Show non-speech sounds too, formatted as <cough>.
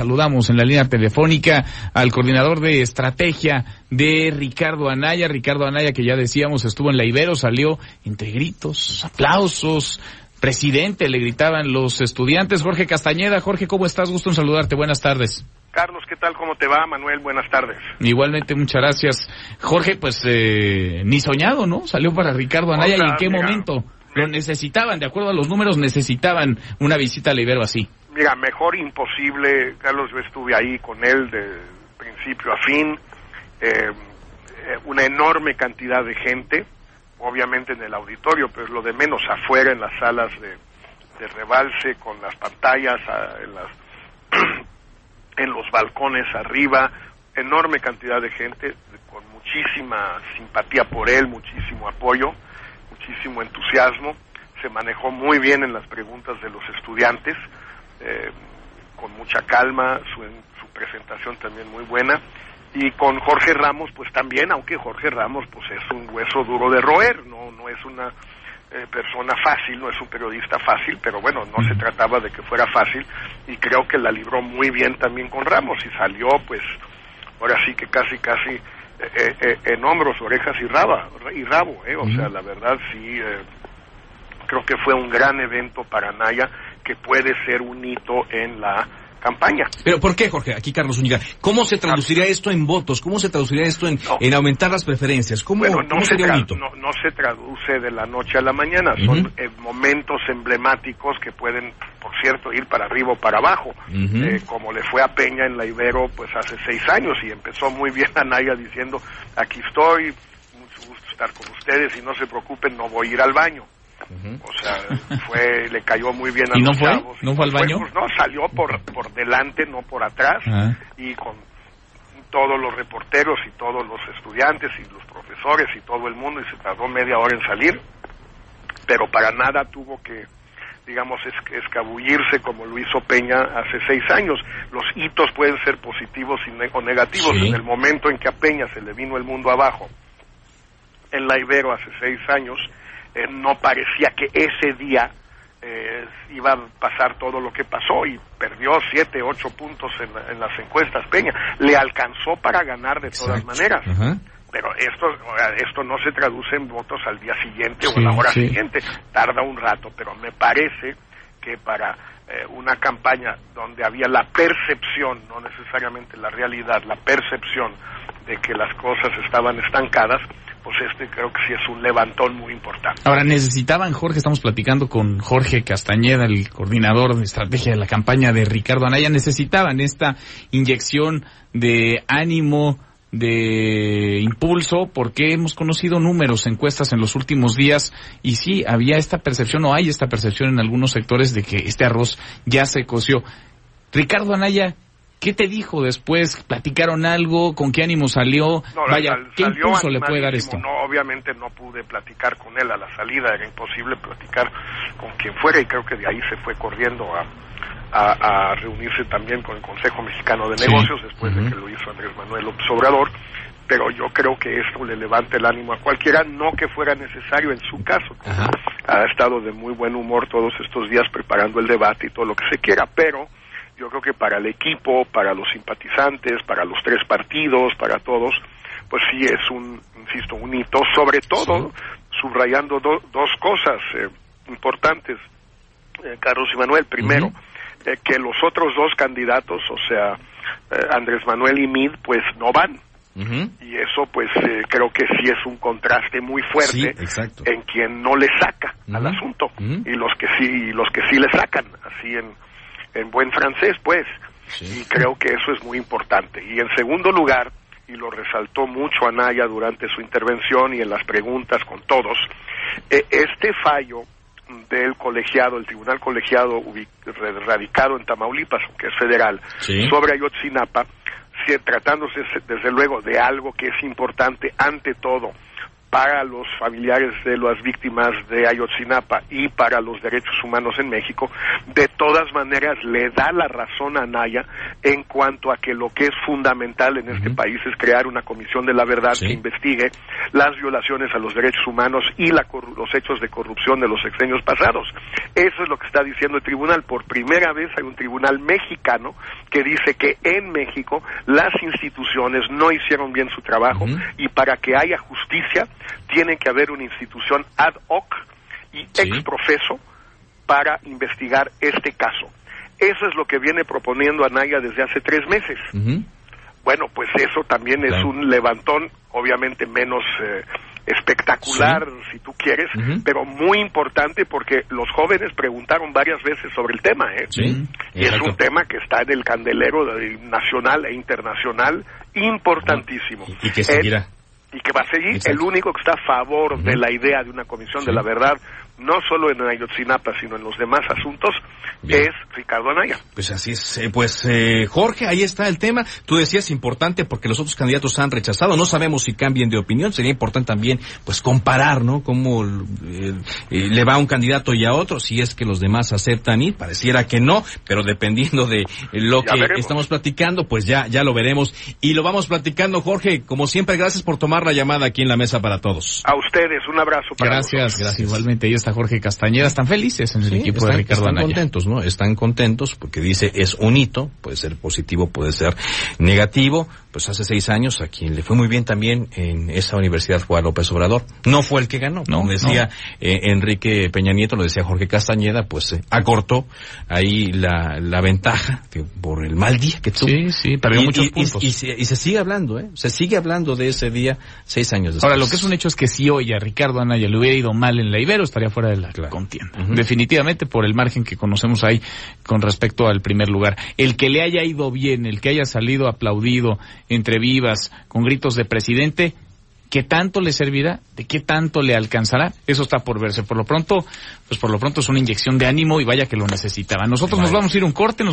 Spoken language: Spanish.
Saludamos en la línea telefónica al coordinador de estrategia de Ricardo Anaya. Ricardo Anaya, que ya decíamos, estuvo en la Ibero, salió entre gritos, aplausos. Presidente, le gritaban los estudiantes. Jorge Castañeda. Jorge, ¿cómo estás? Gusto en saludarte. Buenas tardes. Carlos, ¿qué tal? ¿Cómo te va? Manuel, buenas tardes. Igualmente, muchas gracias. Jorge, pues eh, ni soñado, ¿no? Salió para Ricardo Anaya. ¿Y en qué momento? Lo necesitaban, de acuerdo a los números, necesitaban una visita a la Ibero así. Mira, mejor imposible, Carlos, yo estuve ahí con él de principio a fin, eh, eh, una enorme cantidad de gente, obviamente en el auditorio, pero lo de menos afuera en las salas de, rebalse, con las pantallas, en, las, <clears throat> en los balcones arriba, enorme cantidad de gente, con muchísima simpatía por él, muchísimo apoyo, muchísimo entusiasmo, se manejó muy bien en las preguntas de los estudiantes, eh, con mucha calma, su, su presentación también muy buena. Y con Jorge Ramos, pues también, aunque Jorge Ramos pues es un hueso duro de roer, no, no es una eh, persona fácil, no es un periodista fácil, pero bueno, no se trataba de que fuera fácil y creo que la libró muy bien también con Ramos y salió pues ahora sí que casi casi eh, en hombros, orejas y, raba, y rabo, o sea, la verdad sí creo que fue un gran evento para Naya que puede ser un hito en la campaña. Pero ¿por qué, Jorge? Aquí Carlos Zúñiga. ¿Cómo se traduciría esto en votos? ¿Cómo se traduciría esto en, en aumentar las preferencias? ¿Cómo, bueno, no, se no, no, se traduce de la noche a la mañana. Son eh, momentos emblemáticos que pueden, por cierto, ir para arriba o para abajo. eh, como le fue a Peña en la Ibero pues hace seis años y empezó muy bien <laughs> Anaya diciendo, aquí estoy, mucho gusto estar con ustedes y no se preocupen, no voy a ir al baño. O sea, fue, le cayó muy bien a ¿Y no fue? ¿No fue al baño? Pues, no, salió por, por delante, no por atrás, ah. y con todos los reporteros y todos los estudiantes y los profesores y todo el mundo, y se tardó media hora en salir, pero para nada tuvo que, digamos, es, escabullirse como lo hizo Peña hace seis años. Los hitos pueden ser positivos o negativos. En el momento en que a Peña se le vino el mundo abajo, en la Ibero hace seis años, eh, no parecía que ese día eh, iba a pasar todo lo que pasó y perdió siete, ocho puntos en, las encuestas Peña. Le alcanzó para ganar de todas maneras. Pero esto, esto no se traduce en votos al día siguiente o a la hora siguiente. Tarda un rato, pero me parece que para eh, una campaña donde había la percepción, no necesariamente la realidad, la percepción de que las cosas estaban estancadas, pues este creo que sí es un levantón muy importante. Ahora, necesitaban, Jorge, estamos platicando con Jorge Castañeda, el coordinador de estrategia de la campaña de Ricardo Anaya, necesitaban esta inyección de ánimo, de impulso, porque hemos conocido números, encuestas en los últimos días, y sí, había esta percepción, o hay esta percepción en algunos sectores de que este arroz ya se coció. Ricardo Anaya, ¿Qué te dijo después? ¿Platicaron algo? ¿Con qué ánimo salió? Vaya, ¿qué impulso le puede dar esto? No, obviamente no pude platicar con él a la salida, era imposible platicar con quien fuera y creo que de ahí se fue corriendo a, a, reunirse también con el Consejo Mexicano de Negocios después de que lo hizo Andrés Manuel López Obrador pero yo creo que esto le levante el ánimo a cualquiera, no que fuera necesario en su caso. Ha estado de muy buen humor todos estos días preparando el debate y todo lo que se quiera, pero yo creo que para el equipo, para los simpatizantes, para los tres partidos, para todos, pues sí es un, insisto, un hito, sobre todo subrayando dos cosas eh, importantes, eh, Carlos y Manuel. Primero, eh, que los otros dos candidatos, o sea, Andrés Manuel y Mid, pues no van. Y eso, pues, creo que sí es un contraste muy fuerte en quien no le saca al asunto y los que sí, y los que sí le sacan, así en en buen francés, pues. Y creo que eso es muy importante. Y en segundo lugar, y lo resaltó mucho Anaya durante su intervención y en las preguntas con todos, eh, este fallo del colegiado, el tribunal colegiado radicado en Tamaulipas, que es federal, sobre Ayotzinapa, tratándose desde luego de algo que es importante ante todo para los familiares de las víctimas de Ayotzinapa y para los derechos humanos en México, de todas maneras le da la razón a Naya en cuanto a que lo que es fundamental en este país es crear una comisión de la verdad que investigue las violaciones a los derechos humanos y la, los hechos de corrupción de los sexenios pasados. Eso es lo que está diciendo el tribunal. Por primera vez hay un tribunal mexicano que dice que en México las instituciones no hicieron bien su trabajo y para que haya justicia tiene que haber una institución ad hoc y ex profeso para investigar este caso. Eso es lo que viene proponiendo Anaya desde hace tres meses. Bueno, pues eso también es un levantón, obviamente menos eh, espectacular, si tú quieres, pero muy importante porque los jóvenes preguntaron varias veces sobre el tema, ¿eh? Y es un tema que está en el candelero nacional e internacional importantísimo. Y que seguirá y que va a seguir. El único que está a favor de la idea de una comisión de la verdad, no solo en Ayotzinapa, sino en los demás asuntos, es Ricardo Anaya. Pues así es. Eh, pues eh, Jorge, ahí está el tema. Tú decías importante porque los otros candidatos han rechazado. No sabemos si cambien de opinión. Sería importante también, pues, comparar, ¿no? Cómo eh, le va a un candidato y a otro, si es que los demás aceptan y pareciera que no, pero dependiendo de lo que estamos platicando, pues ya, ya lo veremos. Y lo vamos platicando, Jorge. Como siempre, gracias por tomar la llamada aquí en la mesa para todos. A ustedes, un abrazo para Gracias, gracias. Igualmente, ahí está Jorge Castañeda. Están felices en el equipo de Ricardo están contentos, ¿no? Están contentos porque dice es un hito, puede ser positivo, puede ser negativo. Pues hace seis años a quien le fue muy bien también en esa universidad fue a López Obrador. No fue el que ganó, no, como decía eh, Enrique Peña Nieto, lo decía Jorge Castañeda, pues eh, acortó ahí la, la ventaja que por el mal día que tuvo. Sí, sí, perdió muchos puntos. Y, se, y, se, sigue hablando, ¿eh? Se sigue hablando de ese día seis años después. Ahora, lo que es un hecho es que si hoy a Ricardo Anaya le hubiera ido mal en la Ibero, estaría fuera de la contienda. Definitivamente por el margen que conocemos ahí con respecto al primer lugar. El que le haya ido bien, el que haya salido aplaudido entre vivas, con gritos de presidente, ¿qué tanto le servirá? ¿De qué tanto le alcanzará? Eso está por verse. Por lo pronto, pues por lo pronto es una inyección de ánimo y vaya que lo necesitaba. Nosotros nos vamos a ir un corte.